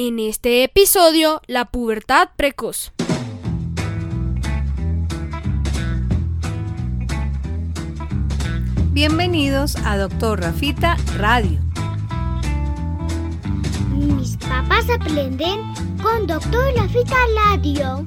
En este episodio, la pubertad precoz. Bienvenidos a Doctor Rafita Radio. Mis papás aprenden con Doctor Rafita Radio.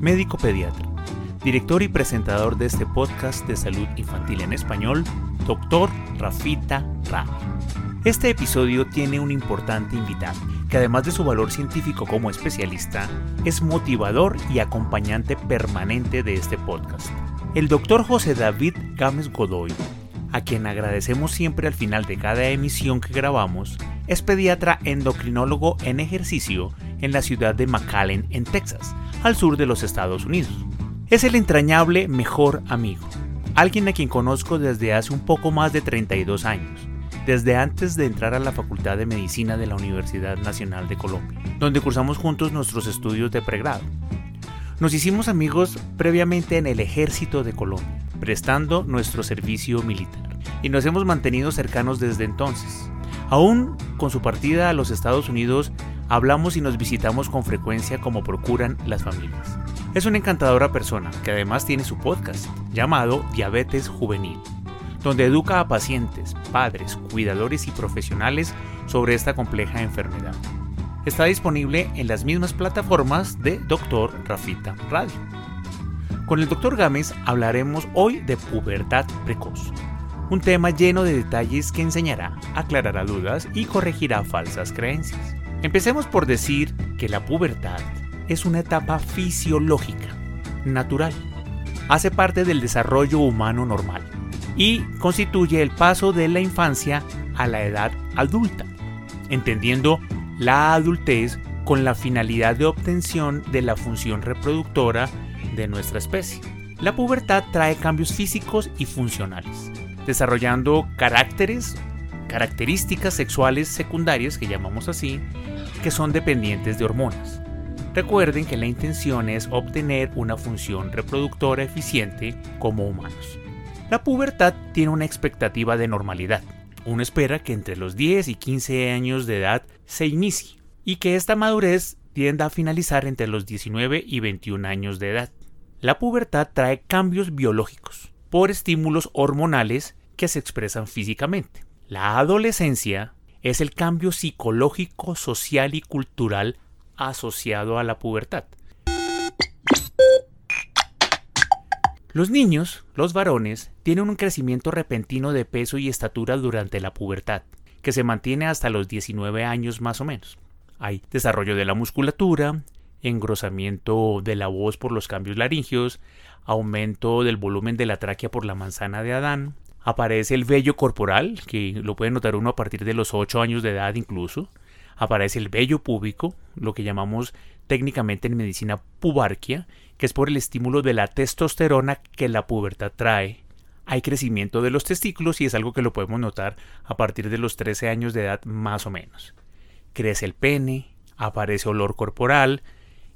médico pediatra, director y presentador de este podcast de salud infantil en español, Doctor Rafita Ra. Este episodio tiene un importante invitado, que además de su valor científico como especialista, es motivador y acompañante permanente de este podcast. El doctor José David Gámez Godoy a quien agradecemos siempre al final de cada emisión que grabamos, es pediatra endocrinólogo en ejercicio en la ciudad de McAllen, en Texas, al sur de los Estados Unidos. Es el entrañable mejor amigo, alguien a quien conozco desde hace un poco más de 32 años, desde antes de entrar a la Facultad de Medicina de la Universidad Nacional de Colombia, donde cursamos juntos nuestros estudios de pregrado. Nos hicimos amigos previamente en el Ejército de Colombia, prestando nuestro servicio militar, y nos hemos mantenido cercanos desde entonces. Aún con su partida a los Estados Unidos, hablamos y nos visitamos con frecuencia como procuran las familias. Es una encantadora persona que además tiene su podcast llamado Diabetes Juvenil, donde educa a pacientes, padres, cuidadores y profesionales sobre esta compleja enfermedad está disponible en las mismas plataformas de Dr. Rafita Radio. Con el Dr. Gámez hablaremos hoy de pubertad precoz, un tema lleno de detalles que enseñará, aclarará dudas y corregirá falsas creencias. Empecemos por decir que la pubertad es una etapa fisiológica, natural, hace parte del desarrollo humano normal y constituye el paso de la infancia a la edad adulta, entendiendo la adultez con la finalidad de obtención de la función reproductora de nuestra especie. La pubertad trae cambios físicos y funcionales, desarrollando caracteres, características sexuales secundarias, que llamamos así, que son dependientes de hormonas. Recuerden que la intención es obtener una función reproductora eficiente como humanos. La pubertad tiene una expectativa de normalidad, uno espera que entre los 10 y 15 años de edad se inicie y que esta madurez tienda a finalizar entre los 19 y 21 años de edad. La pubertad trae cambios biológicos por estímulos hormonales que se expresan físicamente. La adolescencia es el cambio psicológico, social y cultural asociado a la pubertad. Los niños, los varones, tienen un crecimiento repentino de peso y estatura durante la pubertad, que se mantiene hasta los 19 años más o menos. Hay desarrollo de la musculatura, engrosamiento de la voz por los cambios laringios, aumento del volumen de la tráquea por la manzana de Adán, aparece el vello corporal, que lo puede notar uno a partir de los 8 años de edad incluso, aparece el vello púbico, lo que llamamos técnicamente en medicina pubarquia, que es por el estímulo de la testosterona que la pubertad trae. Hay crecimiento de los testículos y es algo que lo podemos notar a partir de los 13 años de edad más o menos. Crece el pene, aparece olor corporal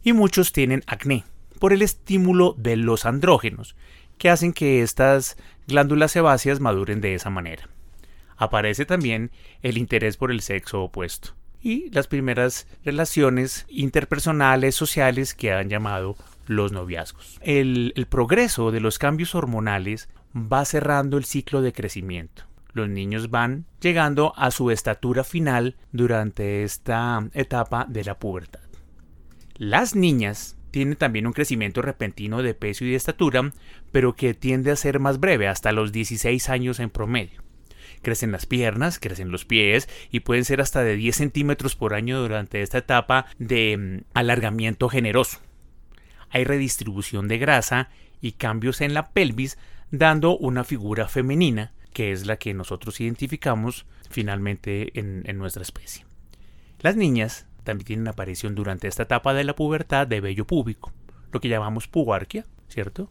y muchos tienen acné por el estímulo de los andrógenos, que hacen que estas glándulas sebáceas maduren de esa manera. Aparece también el interés por el sexo opuesto y las primeras relaciones interpersonales, sociales que han llamado los noviazgos. El, progreso de los cambios hormonales va cerrando el ciclo de crecimiento. Los niños van llegando a su estatura final durante esta etapa de la pubertad. Las niñas tienen también un crecimiento repentino de peso y de estatura, pero que tiende a ser más breve, hasta los 16 años en promedio. Crecen las piernas, crecen los pies y pueden ser hasta de 10 centímetros por año durante esta etapa de mm, alargamiento generoso. Hay redistribución de grasa y cambios en la pelvis, dando una figura femenina, que es la que nosotros identificamos finalmente en, en nuestra especie. Las niñas también tienen aparición durante esta etapa de la pubertad de vello púbico, lo que llamamos pubarquia, ¿cierto?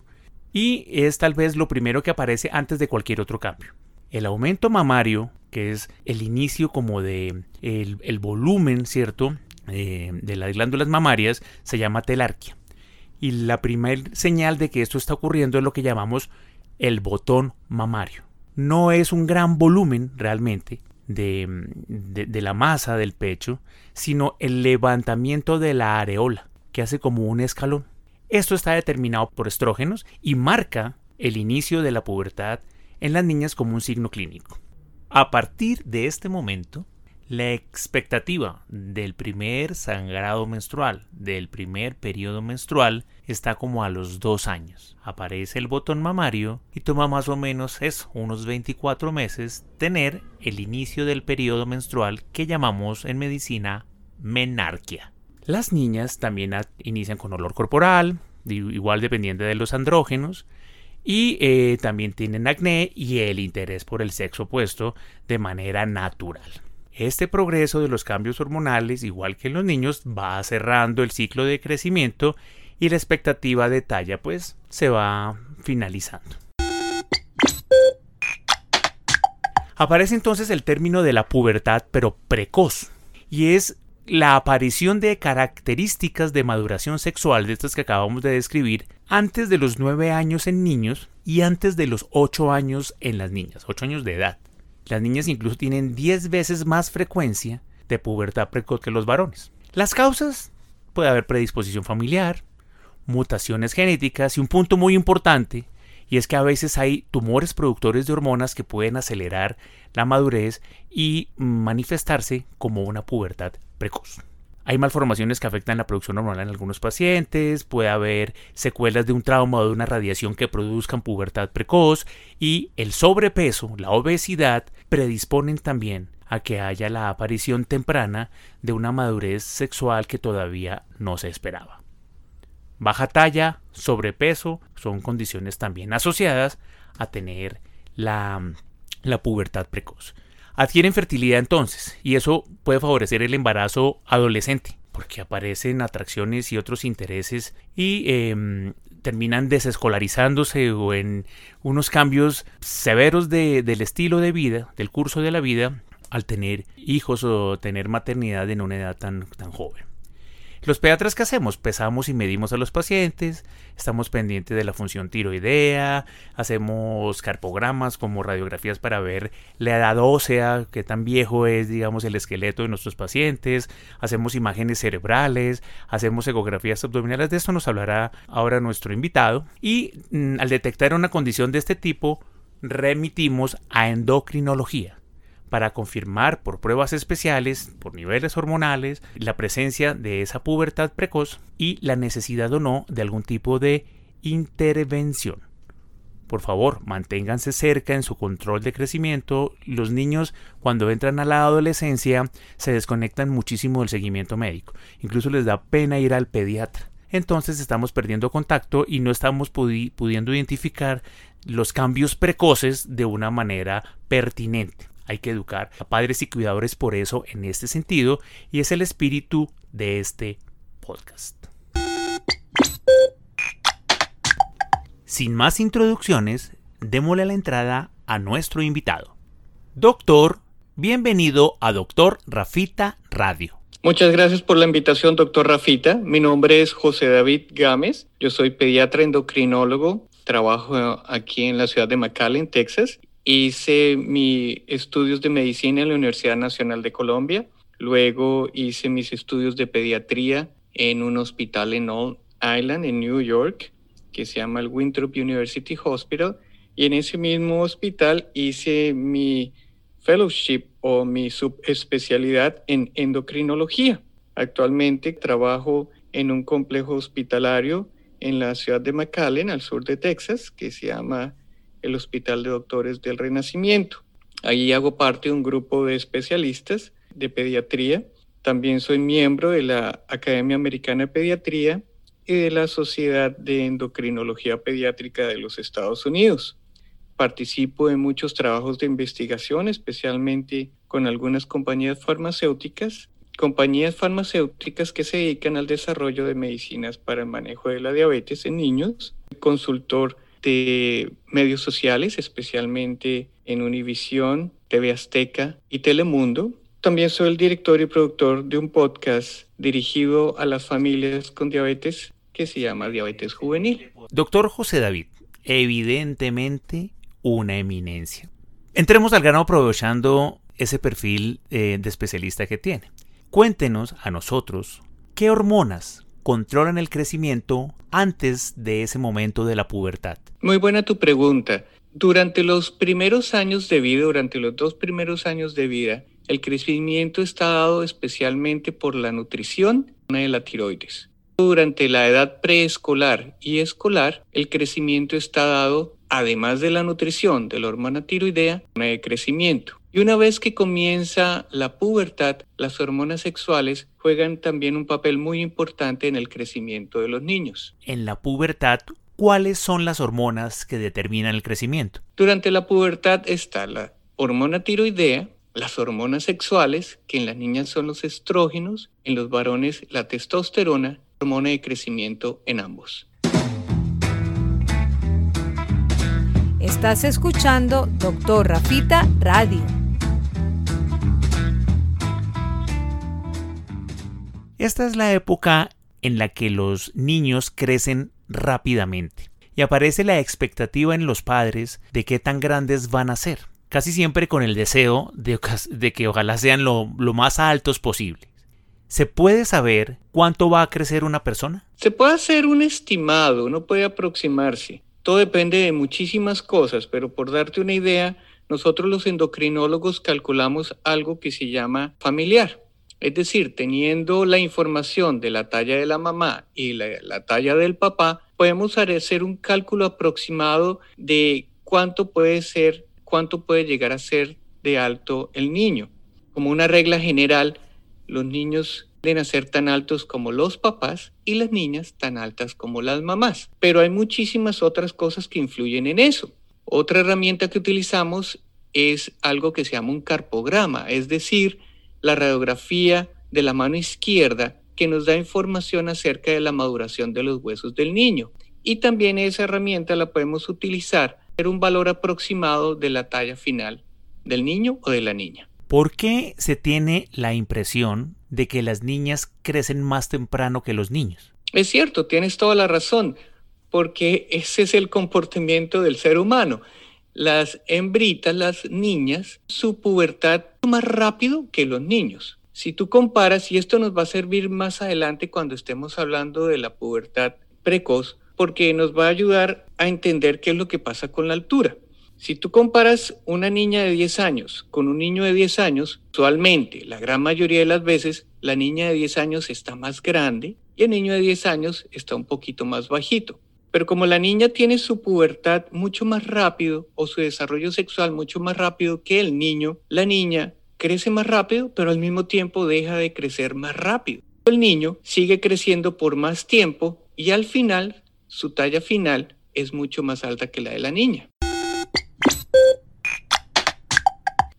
Y es tal vez lo primero que aparece antes de cualquier otro cambio. El aumento mamario, que es el inicio como de el, volumen, ¿cierto? Eh, de las glándulas mamarias, se llama telarquia. Y la primera señal de que esto está ocurriendo es lo que llamamos el botón mamario. No es un gran volumen realmente de, de la masa del pecho, sino el levantamiento de la areola, que hace como un escalón. Esto está determinado por estrógenos y marca el inicio de la pubertad en las niñas como un signo clínico. A partir de este momento, la expectativa del primer sangrado menstrual, del primer periodo menstrual, está como a los dos años. Aparece el botón mamario y toma más o menos unos 24 meses, tener el inicio del periodo menstrual que llamamos en medicina menarquia. Las niñas también inician con olor corporal, igual dependiente de los andrógenos, y eh, también tienen acné y el interés por el sexo opuesto de manera natural. Este progreso de los cambios hormonales, igual que en los niños, va cerrando el ciclo de crecimiento y la expectativa de talla pues se va finalizando. Aparece entonces el término de la pubertad pero precoz y es la aparición de características de maduración sexual de estas que acabamos de describir antes de los 9 años en niños y antes de los 8 años en las niñas, 8 años de edad. Las niñas incluso tienen 10 veces más frecuencia de pubertad precoz que los varones. Las causas puede haber predisposición familiar, mutaciones genéticas y un punto muy importante y es que a veces hay tumores productores de hormonas que pueden acelerar la madurez y manifestarse como una pubertad precoz. Hay malformaciones que afectan la producción hormonal en algunos pacientes, puede haber secuelas de un trauma o de una radiación que produzcan pubertad precoz y el sobrepeso, la obesidad, predisponen también a que haya la aparición temprana de una madurez sexual que todavía no se esperaba. Baja talla, sobrepeso son condiciones también asociadas a tener la, la pubertad precoz adquieren fertilidad entonces, y eso puede favorecer el embarazo adolescente, porque aparecen atracciones y otros intereses y em, terminan desescolarizándose o en unos cambios severos del estilo de vida, del curso de la vida, al tener hijos o tener maternidad en una edad tan, tan joven. Los pediatras que hacemos, pesamos y medimos a los pacientes, estamos pendientes de la función tiroidea, hacemos carpogramas como radiografías para ver la edad ósea, qué tan viejo es, digamos, el esqueleto de nuestros pacientes, hacemos imágenes cerebrales, hacemos ecografías abdominales, de esto nos hablará ahora nuestro invitado, y mm, al detectar una condición de este tipo, remitimos a endocrinología para confirmar por pruebas especiales, por niveles hormonales, la presencia de esa pubertad precoz y la necesidad o no de algún tipo de intervención. Por favor, manténganse cerca en su control de crecimiento. Los niños cuando entran a la adolescencia se desconectan muchísimo del seguimiento médico. Incluso les da pena ir al pediatra. Entonces estamos perdiendo contacto y no estamos pudiendo identificar los cambios precoces de una manera pertinente. Hay que educar a padres y cuidadores por eso en este sentido y es el espíritu de este podcast. Sin más introducciones, démosle la entrada a nuestro invitado. Doctor, bienvenido a Doctor Rafita Radio. Muchas gracias por la invitación, doctor Rafita. Mi nombre es José David Gámez. Yo soy pediatra endocrinólogo. Trabajo aquí en la ciudad de McAllen, Texas. Hice mis estudios de medicina en la Universidad Nacional de Colombia. Luego hice mis estudios de pediatría en un hospital en Old Island, en New York, que se llama el Winthrop University Hospital. Y en ese mismo hospital hice mi fellowship o mi subespecialidad en endocrinología. Actualmente trabajo en un complejo hospitalario en la ciudad de McAllen, al sur de Texas, que se llama el Hospital de Doctores del Renacimiento. Allí hago parte de un grupo de especialistas de pediatría. También soy miembro de la Academia Americana de Pediatría y de la Sociedad de Endocrinología Pediátrica de los Estados Unidos. Participo en muchos trabajos de investigación, especialmente con algunas compañías farmacéuticas compañías farmacéuticas que se dedican al desarrollo de medicinas para el manejo de la diabetes en niños, consultor de medios sociales, especialmente en Univisión, TV Azteca y Telemundo. También soy el director y productor de un podcast dirigido a las familias con diabetes que se llama Diabetes Juvenil. Doctor José David, evidentemente una eminencia. Entremos al grano aprovechando ese perfil eh, de especialista que tiene. Cuéntenos a nosotros qué hormonas controlan el crecimiento antes de ese momento de la pubertad. Muy buena tu pregunta. Durante los primeros años de vida, durante los dos primeros años de vida, el crecimiento está dado especialmente por la nutrición de la tiroides. Durante la edad preescolar y escolar, el crecimiento está dado, además de la nutrición de la hormona tiroidea, de crecimiento. Y una vez que comienza la pubertad, las hormonas sexuales juegan también un papel muy importante en el crecimiento de los niños. En la pubertad, ¿cuáles son las hormonas que determinan el crecimiento? Durante la pubertad está la hormona tiroidea, las hormonas sexuales, que en las niñas son los estrógenos, en los varones la testosterona, hormona de crecimiento en ambos. Estás escuchando Doctor Rafita Radio. Esta es la época en la que los niños crecen rápidamente y aparece la expectativa en los padres de qué tan grandes van a ser, casi siempre con el deseo de, que ojalá sean lo, más altos posible. ¿Se puede saber cuánto va a crecer una persona? Se puede hacer un estimado, uno puede aproximarse. Todo depende de muchísimas cosas, pero por darte una idea, nosotros los endocrinólogos calculamos algo que se llama familiar. Es decir, teniendo la información de la talla de la mamá y la, talla del papá, podemos hacer un cálculo aproximado de cuánto puede ser, cuánto puede llegar a ser de alto el niño. Como una regla general, los niños deben ser tan altos como los papás y las niñas tan altas como las mamás. Pero hay muchísimas otras cosas que influyen en eso. Otra herramienta que utilizamos es algo que se llama un carpograma, es decir, la radiografía de la mano izquierda que nos da información acerca de la maduración de los huesos del niño. Y también esa herramienta la podemos utilizar para un valor aproximado de la talla final del niño o de la niña. ¿Por qué se tiene la impresión de que las niñas crecen más temprano que los niños? Es cierto, tienes toda la razón, porque ese es el comportamiento del ser humano las hembritas, las niñas, su pubertad más rápido que los niños. Si tú comparas, y esto nos va a servir más adelante cuando estemos hablando de la pubertad precoz, porque nos va a ayudar a entender qué es lo que pasa con la altura. Si tú comparas una niña de 10 años con un niño de 10 años, usualmente, la gran mayoría de las veces, la niña de 10 años está más grande y el niño de 10 años está un poquito más bajito. Pero como la niña tiene su pubertad mucho más rápido o su desarrollo sexual mucho más rápido que el niño, la niña crece más rápido, pero al mismo tiempo deja de crecer más rápido. El niño sigue creciendo por más tiempo y al final su talla final es mucho más alta que la de la niña.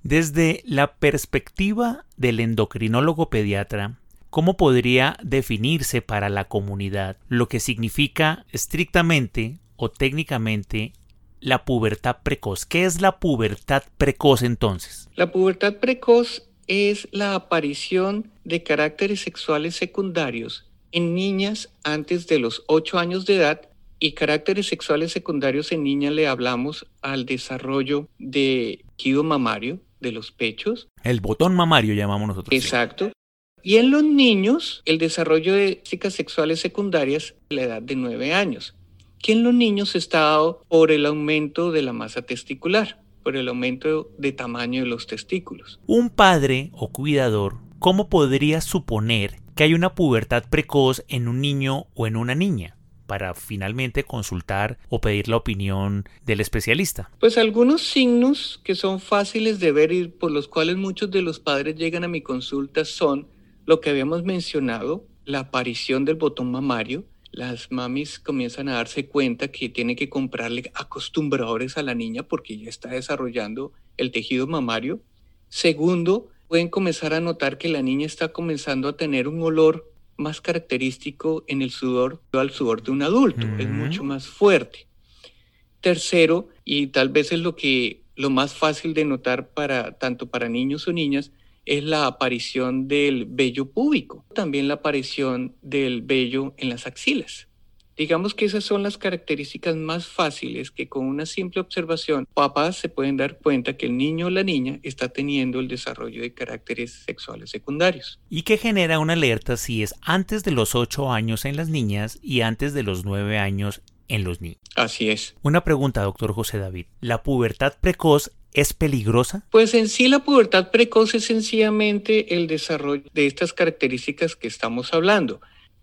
Desde la perspectiva del endocrinólogo pediatra, ¿cómo podría definirse para la comunidad lo que significa estrictamente o técnicamente la pubertad precoz? ¿Qué es la pubertad precoz entonces? La pubertad precoz es la aparición de caracteres sexuales secundarios en niñas antes de los 8 años de edad y caracteres sexuales secundarios en niñas le hablamos al desarrollo de tejido mamario, de los pechos. El botón mamario llamamos nosotros. Exacto. Y en los niños, el desarrollo de chicas sexuales secundarias a la edad de 9 años, que en los niños está dado por el aumento de la masa testicular, por el aumento de tamaño de los testículos. Un padre o cuidador, ¿cómo podría suponer que hay una pubertad precoz en un niño o en una niña? para finalmente consultar o pedir la opinión del especialista? Pues algunos signos que son fáciles de ver y por los cuales muchos de los padres llegan a mi consulta son lo que habíamos mencionado, la aparición del botón mamario, las mamis comienzan a darse cuenta que tienen que comprarle acostumbradores a la niña porque ya está desarrollando el tejido mamario. Segundo, pueden comenzar a notar que la niña está comenzando a tener un olor más característico en el sudor al sudor de un adulto, es mucho más fuerte. Tercero, y tal vez es lo que lo más fácil de notar para tanto para niños o niñas, es la aparición del vello púbico, también la aparición del vello en las axilas. Digamos que esas son las características más fáciles que con una simple observación papás se pueden dar cuenta que el niño o la niña está teniendo el desarrollo de caracteres sexuales secundarios. ¿Y qué genera una alerta si es antes de los 8 años en las niñas y antes de los 9 años en los niños? Así es. Una pregunta, doctor José David. ¿La pubertad precoz es peligrosa? Pues en sí la pubertad precoz es sencillamente el desarrollo de estas características que estamos hablando.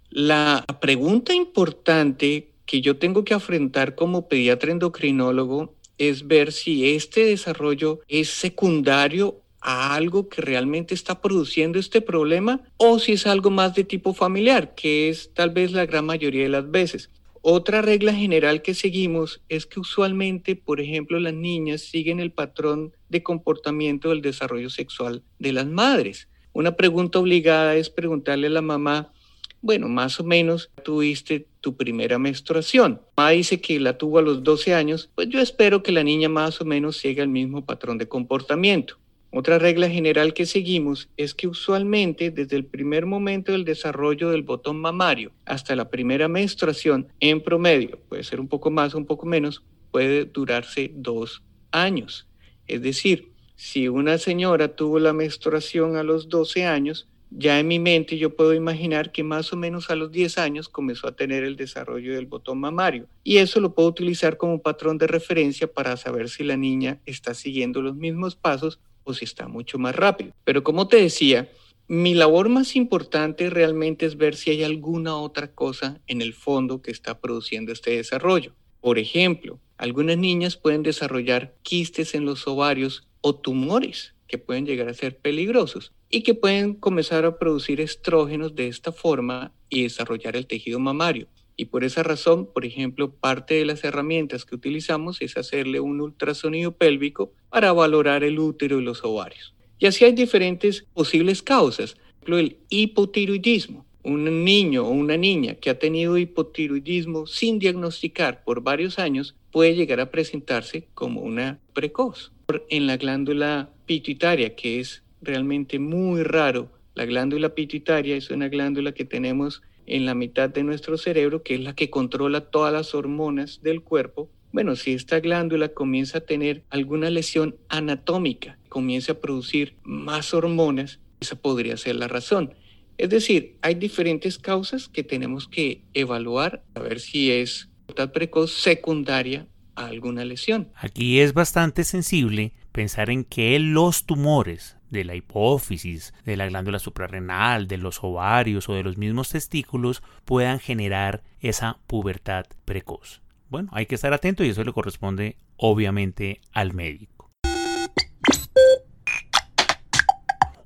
La pregunta importante que yo tengo que afrontar como pediatra endocrinólogo es ver si este desarrollo es secundario a algo que realmente está produciendo este problema o si es algo más de tipo familiar, que es tal vez la gran mayoría de las veces. Otra regla general que seguimos es que usualmente, por ejemplo, las niñas siguen el patrón de comportamiento del desarrollo sexual de las madres. Una pregunta obligada es preguntarle a la mamá, bueno, más o menos tuviste tu primera menstruación. Mamá dice que la tuvo a los 12 años, pues yo espero que la niña más o menos siga el mismo patrón de comportamiento. Otra regla general que seguimos es que usualmente desde el primer momento del desarrollo del botón mamario hasta la primera menstruación, en promedio, puede ser un poco más o un poco menos, puede durarse dos años. Es decir, si una señora tuvo la menstruación a los 12 años, ya en mi mente yo puedo imaginar que más o menos a los 10 años comenzó a tener el desarrollo del botón mamario. Y eso lo puedo utilizar como patrón de referencia para saber si la niña está siguiendo los mismos pasos si está mucho más rápido. Pero como te decía, mi labor más importante realmente es ver si hay alguna otra cosa en el fondo que está produciendo este desarrollo. Por ejemplo, algunas niñas pueden desarrollar quistes en los ovarios o tumores que pueden llegar a ser peligrosos y que pueden comenzar a producir estrógenos de esta forma y desarrollar el tejido mamario. Y por esa razón, por ejemplo, parte de las herramientas que utilizamos es hacerle un ultrasonido pélvico para valorar el útero y los ovarios. Y así hay diferentes posibles causas. Por ejemplo, el hipotiroidismo. Un niño o una niña que ha tenido hipotiroidismo sin diagnosticar por varios años puede llegar a presentarse como una precoz. En la glándula pituitaria, que es realmente muy raro. La glándula pituitaria es una glándula que tenemos en la mitad de nuestro cerebro, que es la que controla todas las hormonas del cuerpo. Bueno, si esta glándula comienza a tener alguna lesión anatómica, comienza a producir más hormonas, esa podría ser la razón. Es decir, hay diferentes causas que tenemos que evaluar a ver si es precoz secundaria a alguna lesión. Aquí es bastante sensible pensar en que los tumores de la hipófisis, de la glándula suprarrenal, de los ovarios o de los mismos testículos puedan generar esa pubertad precoz. Bueno, hay que estar atento y eso le corresponde obviamente al médico.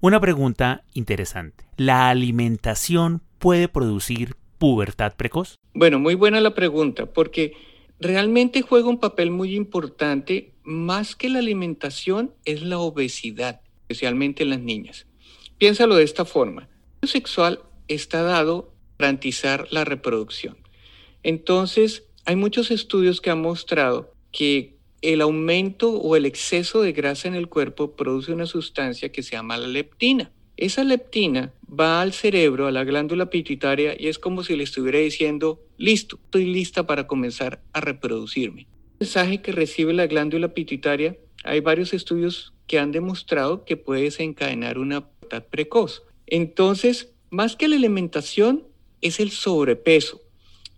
Una pregunta interesante. ¿La alimentación puede producir pubertad precoz? Bueno, muy buena la pregunta, porque realmente juega un papel muy importante, más que la alimentación, es la obesidad especialmente en las niñas. Piénsalo de esta forma. El sexual está dado para garantizar la reproducción. Entonces, hay muchos estudios que han mostrado que el aumento o el exceso de grasa en el cuerpo produce una sustancia que se llama la leptina. Esa leptina va al cerebro, a la glándula pituitaria, y es como si le estuviera diciendo, listo, estoy lista para comenzar a reproducirme. El mensaje que recibe la glándula pituitaria, hay varios estudios que han demostrado que puede desencadenar una pubertad precoz. Entonces, más que la alimentación, es el sobrepeso.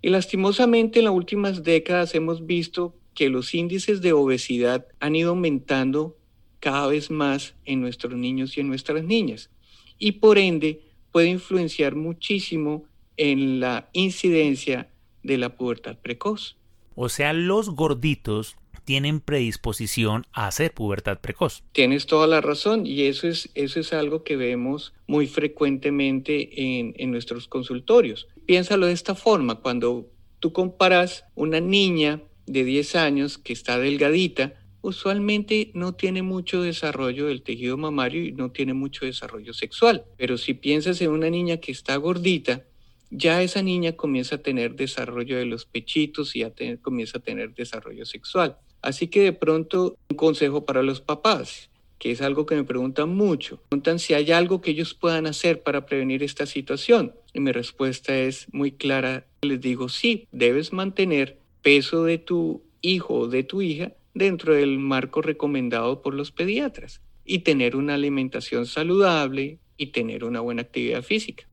Y lastimosamente en las últimas décadas hemos visto que los índices de obesidad han ido aumentando cada vez más en nuestros niños y en nuestras niñas. Y por ende puede influenciar muchísimo en la incidencia de la pubertad precoz. O sea, los gorditos tienen predisposición a hacer pubertad precoz. Tienes toda la razón y eso es, eso es algo que vemos muy frecuentemente en, en nuestros consultorios. Piénsalo de esta forma, cuando tú comparas una niña de 10 años que está delgadita, usualmente no tiene mucho desarrollo del tejido mamario y no tiene mucho desarrollo sexual. Pero si piensas en una niña que está gordita, ya esa niña comienza a tener desarrollo de los pechitos y ya comienza a tener desarrollo sexual. Así que de pronto un consejo para los papás, que es algo que me preguntan mucho. Preguntan si hay algo que ellos puedan hacer para prevenir esta situación. Y mi respuesta es muy clara. Les digo, sí, debes mantener peso de tu hijo o de tu hija dentro del marco recomendado por los pediatras y tener una alimentación saludable y tener una buena actividad física.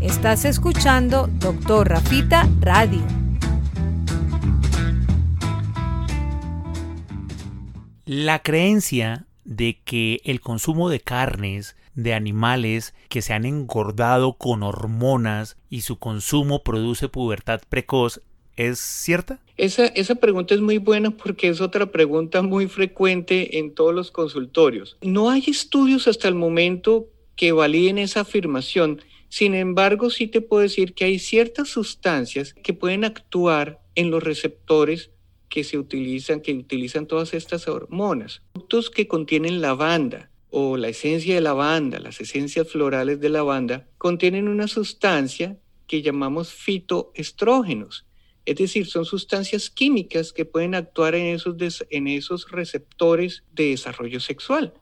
Estás escuchando Doctor Rafita Radio. La creencia de que el consumo de carnes de animales que se han engordado con hormonas y su consumo produce pubertad precoz ¿Es cierta? Esa, esa pregunta es muy buena porque es otra pregunta muy frecuente en todos los consultorios. No hay estudios hasta el momento que validen esa afirmación. Sin embargo, sí te puedo decir que hay ciertas sustancias que pueden actuar en los receptores que se utilizan, que utilizan todas estas hormonas. Productos que contienen lavanda o la esencia de lavanda, las esencias florales de lavanda, contienen una sustancia que llamamos fitoestrógenos. Es decir, son sustancias químicas que pueden actuar en esos, en esos receptores de desarrollo sexual.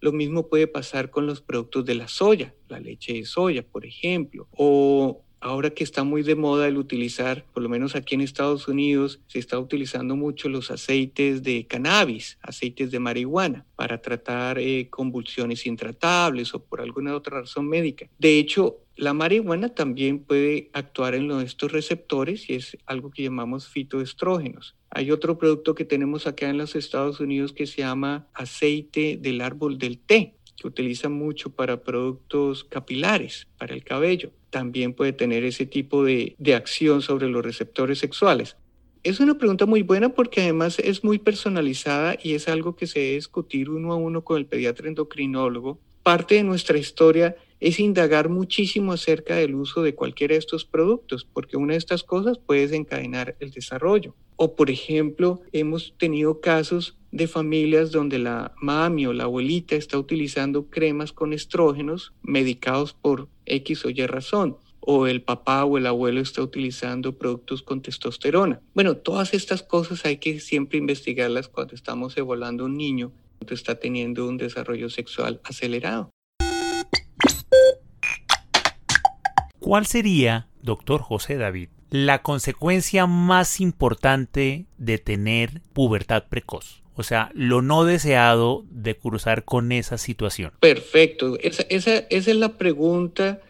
Lo mismo puede pasar con los productos de la soya, la leche de soya, por ejemplo, o ahora que está muy de moda el utilizar, por lo menos aquí en Estados Unidos, se está utilizando mucho los aceites de cannabis, aceites de marihuana, para tratar eh, convulsiones intratables o por alguna otra razón médica. De hecho, la marihuana también puede actuar en estos receptores y es algo que llamamos fitoestrógenos. Hay otro producto que tenemos acá en los Estados Unidos que se llama aceite del árbol del té que utiliza mucho para productos capilares, para el cabello. También puede tener ese tipo de, de acción sobre los receptores sexuales. Es una pregunta muy buena porque además es muy personalizada y es algo que se debe discutir uno a uno con el pediatra endocrinólogo. Parte de nuestra historia es indagar muchísimo acerca del uso de cualquiera de estos productos, porque una de estas cosas puede desencadenar el desarrollo. O, por ejemplo, hemos tenido casos de familias donde la mami o la abuelita está utilizando cremas con estrógenos medicados por X o Y razón o el papá o el abuelo está utilizando productos con testosterona. Bueno, todas estas cosas hay que siempre investigarlas cuando estamos evaluando un niño que está teniendo un desarrollo sexual acelerado. ¿Cuál sería, doctor José David, la consecuencia más importante de tener pubertad precoz? O sea, lo no deseado de cruzar con esa situación. Perfecto. Esa, es la pregunta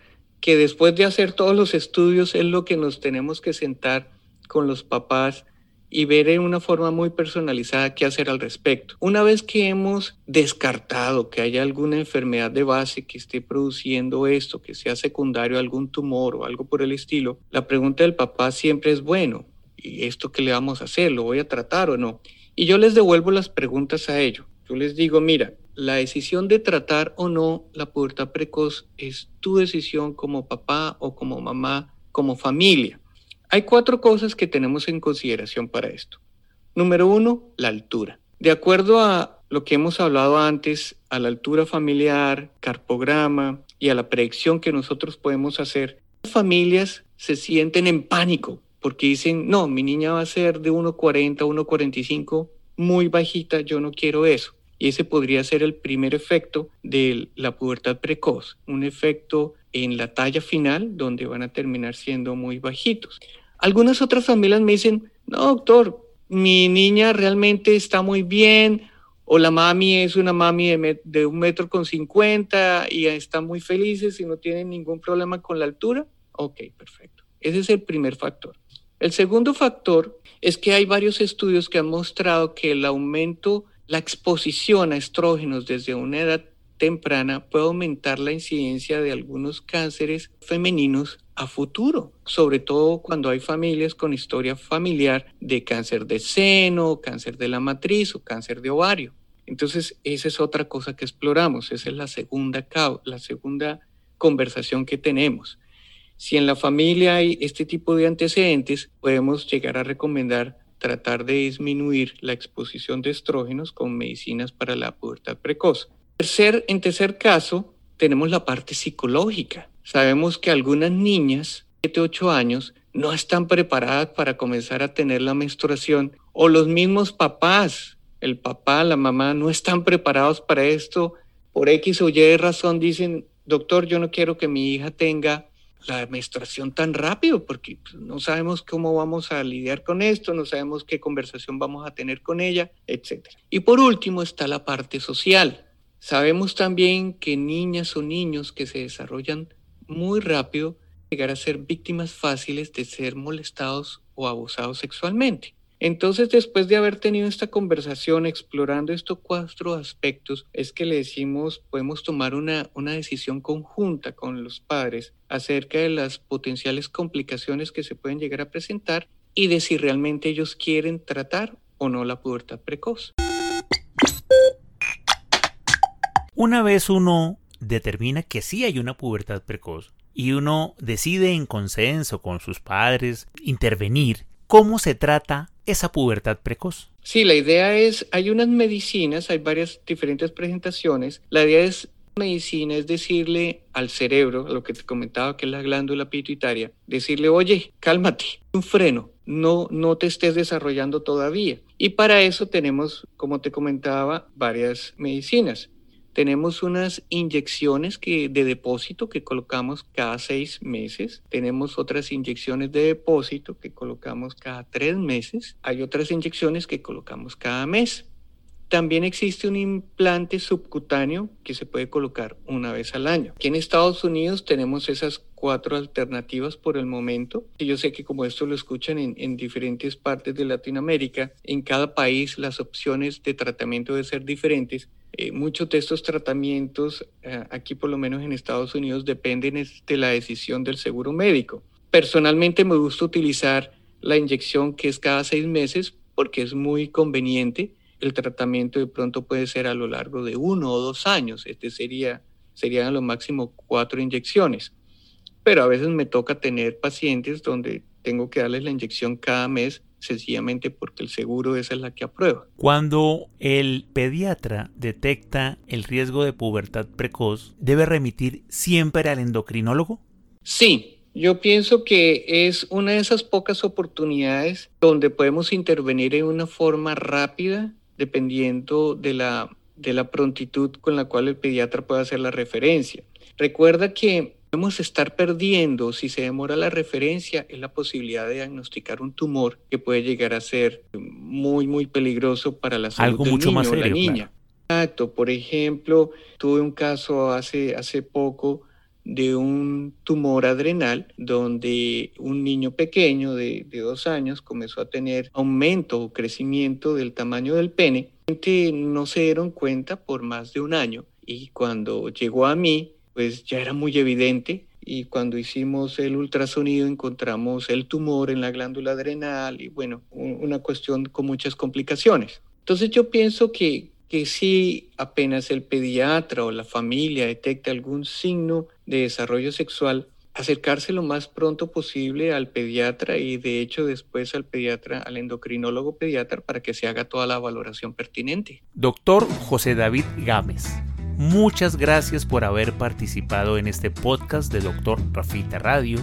que después de hacer todos los estudios es lo que nos tenemos que sentar con los papás y ver en una forma muy personalizada qué hacer al respecto. Una vez que hemos descartado que haya alguna enfermedad de base que esté produciendo esto, que sea secundario a algún tumor o algo por el estilo, la pregunta del papá siempre es, bueno, ¿y esto qué le vamos a hacer? ¿Lo voy a tratar o no? Y yo les devuelvo las preguntas a ellos. Yo les digo, mira, la decisión de tratar o no la pubertad precoz es tu decisión como papá o como mamá, como familia. Hay cuatro cosas que tenemos en consideración para esto. Número uno, la altura. De acuerdo a lo que hemos hablado antes, a la altura familiar, carpograma y a la predicción que nosotros podemos hacer, las familias se sienten en pánico porque dicen, no, mi niña va a ser de 1,40, 1,45, muy bajita, yo no quiero eso. Y ese podría ser el primer efecto de la pubertad precoz, un efecto en la talla final donde van a terminar siendo muy bajitos. Algunas otras familias me dicen, no, doctor, mi niña realmente está muy bien, o la mami es una mami de, un metro con cincuenta y está muy felices y no tiene ningún problema con la altura. Ok, perfecto. Ese es el primer factor. El segundo factor es que hay varios estudios que han mostrado que el aumento, la exposición a estrógenos desde una edad temprana puede aumentar la incidencia de algunos cánceres femeninos a futuro, sobre todo cuando hay familias con historia familiar de cáncer de seno, cáncer de la matriz o cáncer de ovario. Entonces, esa es otra cosa que exploramos, esa es la segunda, la segunda conversación que tenemos. Si en la familia hay este tipo de antecedentes, podemos llegar a recomendar tratar de disminuir la exposición de estrógenos con medicinas para la pubertad precoz. Tercer, en tercer caso, tenemos la parte psicológica. Sabemos que algunas niñas, 7, 8 años, no están preparadas para comenzar a tener la menstruación o los mismos papás, el papá, la mamá, no están preparados para esto. Por X o Y razón dicen, doctor, yo no quiero que mi hija tenga la menstruación tan rápido porque pues, no sabemos cómo vamos a lidiar con esto, no sabemos qué conversación vamos a tener con ella, etc. Y por último está la parte social. Sabemos también que niñas o niños que se desarrollan muy rápido llegar a ser víctimas fáciles de ser molestados o abusados sexualmente. Entonces, después de haber tenido esta conversación explorando estos cuatro aspectos, es que le decimos, podemos tomar una, una decisión conjunta con los padres acerca de las potenciales complicaciones que se pueden llegar a presentar y de si realmente ellos quieren tratar o no la pubertad precoz. Una vez uno determina que sí hay una pubertad precoz y uno decide en consenso con sus padres intervenir, ¿cómo se trata esa pubertad precoz? Sí, la idea es, hay unas medicinas, hay varias diferentes presentaciones. La idea es medicina es decirle al cerebro, lo que te comentaba que es la glándula pituitaria, decirle, oye, cálmate, un freno, no, no te estés desarrollando todavía. Y para eso tenemos, como te comentaba, varias medicinas. Tenemos unas inyecciones que, de depósito que colocamos cada seis meses. Tenemos otras inyecciones de depósito que colocamos cada tres meses. Hay otras inyecciones que colocamos cada mes. También existe un implante subcutáneo que se puede colocar una vez al año. Aquí en Estados Unidos tenemos esas cuatro alternativas por el momento. Y yo sé que como esto lo escuchan en, en, diferentes partes de Latinoamérica, en cada país las opciones de tratamiento deben ser diferentes. Eh, muchos de estos tratamientos, eh, aquí por lo menos en Estados Unidos, dependen de la decisión del seguro médico. Personalmente me gusta utilizar la inyección que es cada seis meses porque es muy conveniente. El tratamiento de pronto puede ser a lo largo de uno o dos años. Este sería, serían a lo máximo cuatro inyecciones. Pero a veces me toca tener pacientes donde tengo que darles la inyección cada mes sencillamente porque el seguro esa es la que aprueba. Cuando el pediatra detecta el riesgo de pubertad precoz, ¿debe remitir siempre al endocrinólogo? Sí, yo pienso que es una de esas pocas oportunidades donde podemos intervenir en una forma rápida, dependiendo de la, de la prontitud con la cual el pediatra puede hacer la referencia. Recuerda que podemos estar perdiendo si se demora la referencia es la posibilidad de diagnosticar un tumor que puede llegar a ser muy, muy peligroso para la salud Algo del mucho niño más o la serio, niña. Exacto. Por ejemplo, tuve un caso hace, hace poco de un tumor adrenal donde un niño pequeño de, de dos años comenzó a tener aumento o crecimiento del tamaño del pene. No se dieron cuenta por más de un año y cuando llegó a mí pues ya era muy evidente y cuando hicimos el ultrasonido encontramos el tumor en la glándula adrenal y bueno, una cuestión con muchas complicaciones. Entonces yo pienso que, que si apenas el pediatra o la familia detecta algún signo de desarrollo sexual, acercarse lo más pronto posible al pediatra y de hecho después al pediatra, al endocrinólogo pediatra para que se haga toda la valoración pertinente. Doctor José David Gámez. Muchas gracias por haber participado en este podcast de Dr. Rafita Radio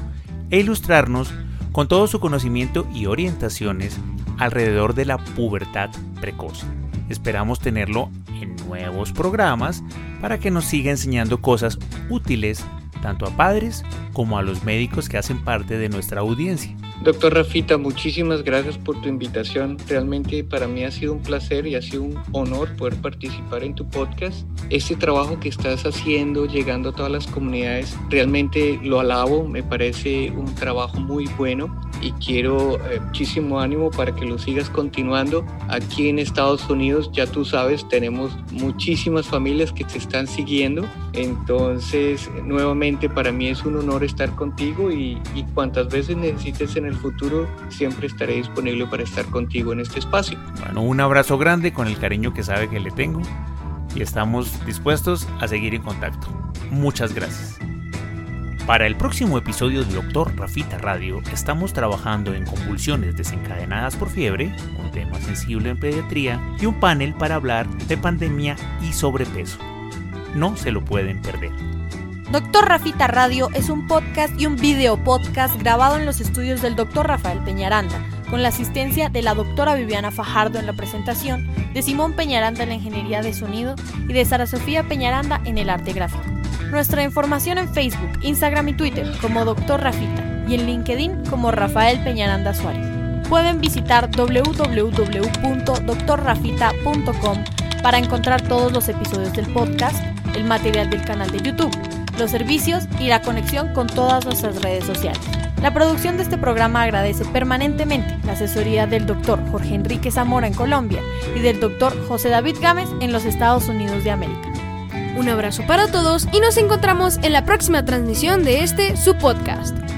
e ilustrarnos con todo su conocimiento y orientaciones alrededor de la pubertad precoz. Esperamos tenerlo en nuevos programas para que nos siga enseñando cosas útiles tanto a padres como a los médicos que hacen parte de nuestra audiencia. Doctor Rafita, muchísimas gracias por tu invitación. Realmente para mí ha sido un placer y ha sido un honor poder participar en tu podcast. Este trabajo que estás haciendo, llegando a todas las comunidades, realmente lo alabo, me parece un trabajo muy bueno y quiero eh, muchísimo ánimo para que lo sigas continuando. Aquí en Estados Unidos, ya tú sabes, tenemos muchísimas familias que te están siguiendo. Entonces, nuevamente para mí es un honor estar contigo y, y cuantas veces necesites en el futuro, siempre estaré disponible para estar contigo en este espacio. Bueno, un abrazo grande con el cariño que sabe que le tengo y estamos dispuestos a seguir en contacto. Muchas gracias. Para el próximo episodio de Doctor Rafita Radio estamos trabajando en convulsiones desencadenadas por fiebre, un tema sensible en pediatría, y un panel para hablar de pandemia y sobrepeso. No se lo pueden perder. Doctor Rafita Radio es un podcast y un video podcast grabado en los estudios del Dr. Rafael Peñaranda, con la asistencia de la doctora Viviana Fajardo en la presentación, de Simón Peñaranda en la ingeniería de sonido y de Sara Sofía Peñaranda en el arte gráfico. Nuestra información en Facebook, Instagram y Twitter como Dr. Rafita y en LinkedIn como Rafael Peñaranda Suárez. Pueden visitar www.doctorrafita.com para encontrar todos los episodios del podcast, el material del canal de YouTube, los servicios y la conexión con todas nuestras redes sociales. La producción de este programa agradece permanentemente la asesoría del doctor Jorge Enrique Zamora en Colombia y del doctor José David Gámez en los Estados Unidos de América. Un abrazo para todos y nos encontramos en la próxima transmisión de este su podcast.